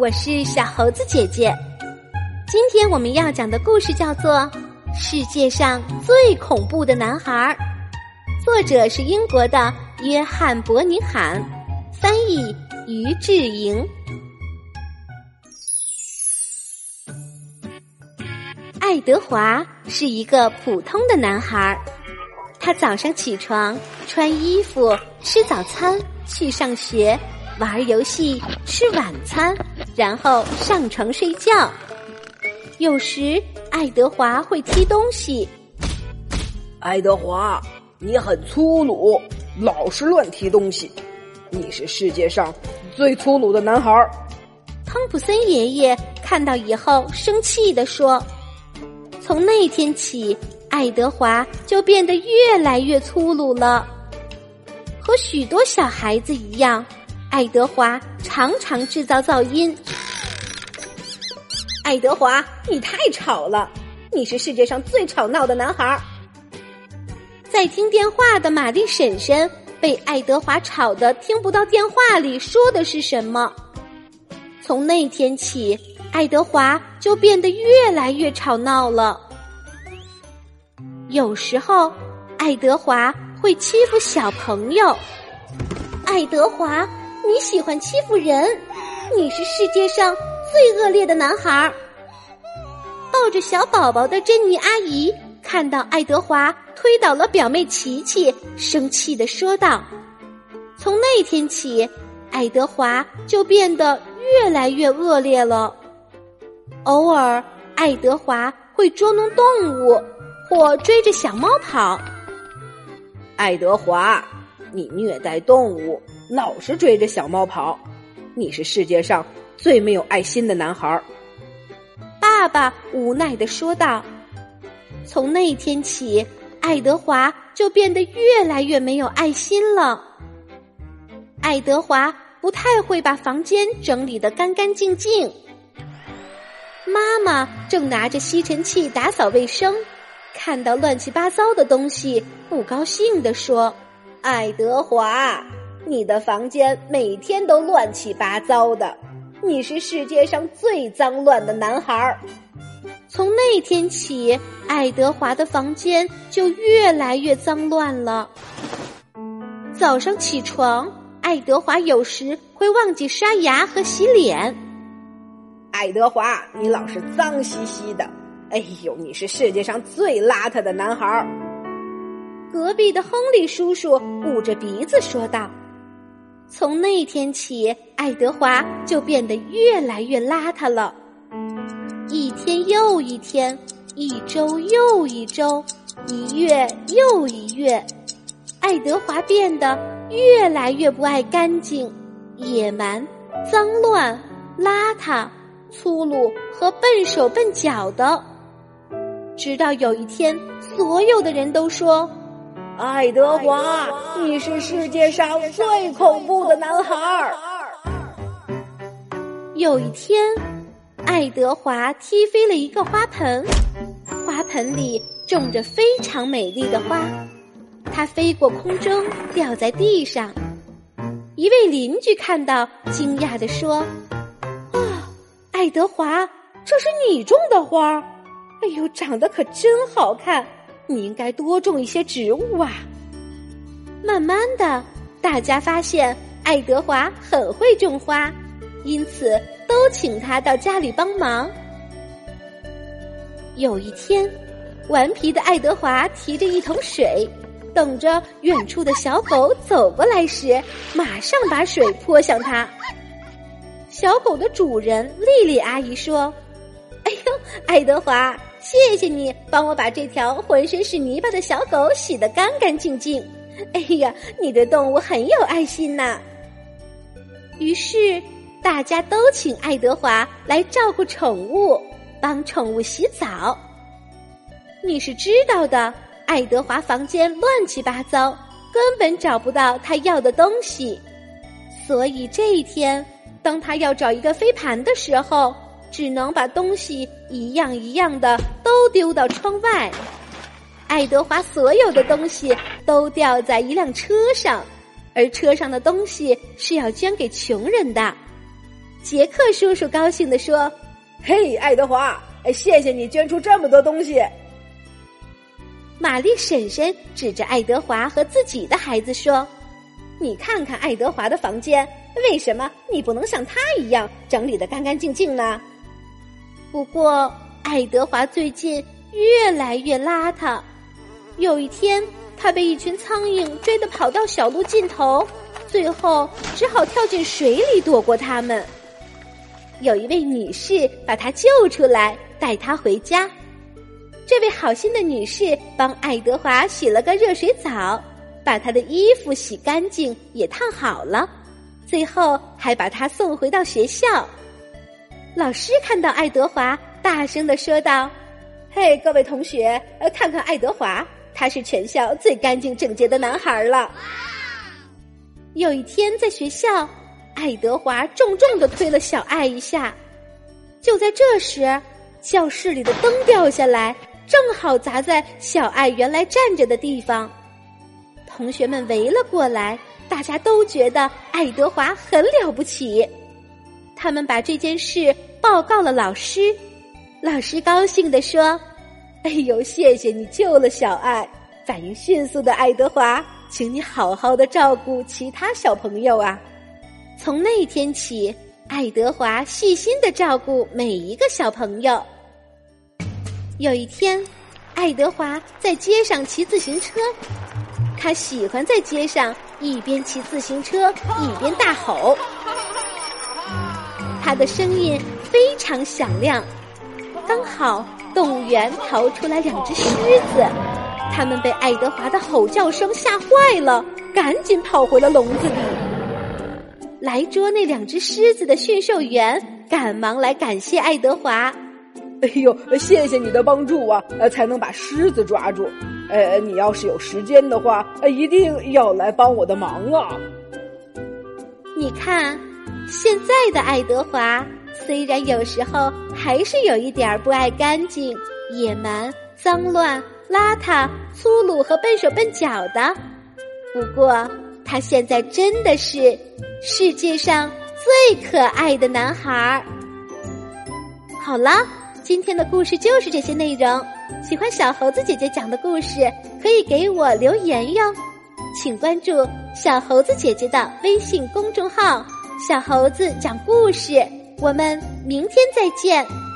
我是小猴子姐姐。今天我们要讲的故事叫做《世界上最恐怖的男孩》，作者是英国的约翰·伯尼罕，翻译于志莹。爱德华是一个普通的男孩，他早上起床，穿衣服，吃早餐，去上学，玩游戏，吃晚餐，然后上床睡觉。有时，爱德华会踢东西。爱德华，你很粗鲁，老是乱踢东西，你是世界上最粗鲁的男孩。汤普森爷爷看到以后，生气地说。从那天起，爱德华就变得越来越粗鲁了。和许多小孩子一样，爱德华常常制造噪音。爱德华，你太吵了！你是世界上最吵闹的男孩。在听电话的玛丽婶婶被爱德华吵得听不到电话里说的是什么。从那天起。爱德华就变得越来越吵闹了。有时候，爱德华会欺负小朋友。爱德华，你喜欢欺负人，你是世界上最恶劣的男孩。抱着小宝宝的珍妮阿姨看到爱德华推倒了表妹琪琪，生气的说道：“从那天起，爱德华就变得越来越恶劣了。”偶尔，爱德华会捉弄动物，或追着小猫跑。爱德华，你虐待动物，老是追着小猫跑，你是世界上最没有爱心的男孩。爸爸无奈的说道：“从那天起，爱德华就变得越来越没有爱心了。爱德华不太会把房间整理得干干净净。”妈妈正拿着吸尘器打扫卫生，看到乱七八糟的东西，不高兴地说：“爱德华，你的房间每天都乱七八糟的，你是世界上最脏乱的男孩儿。”从那天起，爱德华的房间就越来越脏乱了。早上起床，爱德华有时会忘记刷牙和洗脸。爱德华，你老是脏兮兮的。哎呦，你是世界上最邋遢的男孩儿。隔壁的亨利叔叔捂着鼻子说道：“从那天起，爱德华就变得越来越邋遢了。一天又一天，一周又一周，一月又一月，爱德华变得越来越不爱干净、野蛮、脏乱、邋遢。”粗鲁和笨手笨脚的，直到有一天，所有的人都说：“爱德华，你是世界上最恐怖的男孩。”有一天，爱德华踢飞了一个花盆，花盆里种着非常美丽的花，它飞过空中，掉在地上。一位邻居看到，惊讶地说。啊爱德华，这是你种的花，哎呦，长得可真好看！你应该多种一些植物啊。慢慢的，大家发现爱德华很会种花，因此都请他到家里帮忙。有一天，顽皮的爱德华提着一桶水，等着远处的小狗走过来时，马上把水泼向他。小狗的主人丽丽阿姨说：“哎呦，爱德华，谢谢你帮我把这条浑身是泥巴的小狗洗得干干净净。哎呀，你对动物很有爱心呐。”于是大家都请爱德华来照顾宠物，帮宠物洗澡。你是知道的，爱德华房间乱七八糟，根本找不到他要的东西，所以这一天。当他要找一个飞盘的时候，只能把东西一样一样的都丢到窗外。爱德华所有的东西都掉在一辆车上，而车上的东西是要捐给穷人的。杰克叔叔高兴地说：“嘿，爱德华，谢谢你捐出这么多东西。”玛丽婶婶指着爱德华和自己的孩子说：“你看看爱德华的房间，为什么你不能像他一样整理的干干净净呢？”不过，爱德华最近越来越邋遢。有一天，他被一群苍蝇追得跑到小路尽头，最后只好跳进水里躲过他们。有一位女士把他救出来，带他回家。这位好心的女士帮爱德华洗了个热水澡，把他的衣服洗干净，也烫好了，最后还把他送回到学校。老师看到爱德华，大声的说道：“嘿，各位同学，呃，看看爱德华，他是全校最干净整洁的男孩了。”有一天在学校，爱德华重重的推了小爱一下，就在这时，教室里的灯掉下来。正好砸在小爱原来站着的地方，同学们围了过来，大家都觉得爱德华很了不起。他们把这件事报告了老师，老师高兴地说：“哎呦，谢谢你救了小爱！反应迅速的爱德华，请你好好的照顾其他小朋友啊！”从那天起，爱德华细心的照顾每一个小朋友。有一天，爱德华在街上骑自行车。他喜欢在街上一边骑自行车一边大吼，他的声音非常响亮。刚好动物园逃出来两只狮子，他们被爱德华的吼叫声吓坏了，赶紧跑回了笼子里。来捉那两只狮子的驯兽员赶忙来感谢爱德华。哎呦，谢谢你的帮助啊！呃，才能把狮子抓住。呃，你要是有时间的话，呃，一定要来帮我的忙啊！你看，现在的爱德华虽然有时候还是有一点不爱干净、野蛮、脏乱、邋遢、粗鲁和笨手笨脚的，不过他现在真的是世界上最可爱的男孩。好了。今天的故事就是这些内容。喜欢小猴子姐姐讲的故事，可以给我留言哟。请关注小猴子姐姐的微信公众号“小猴子讲故事”。我们明天再见。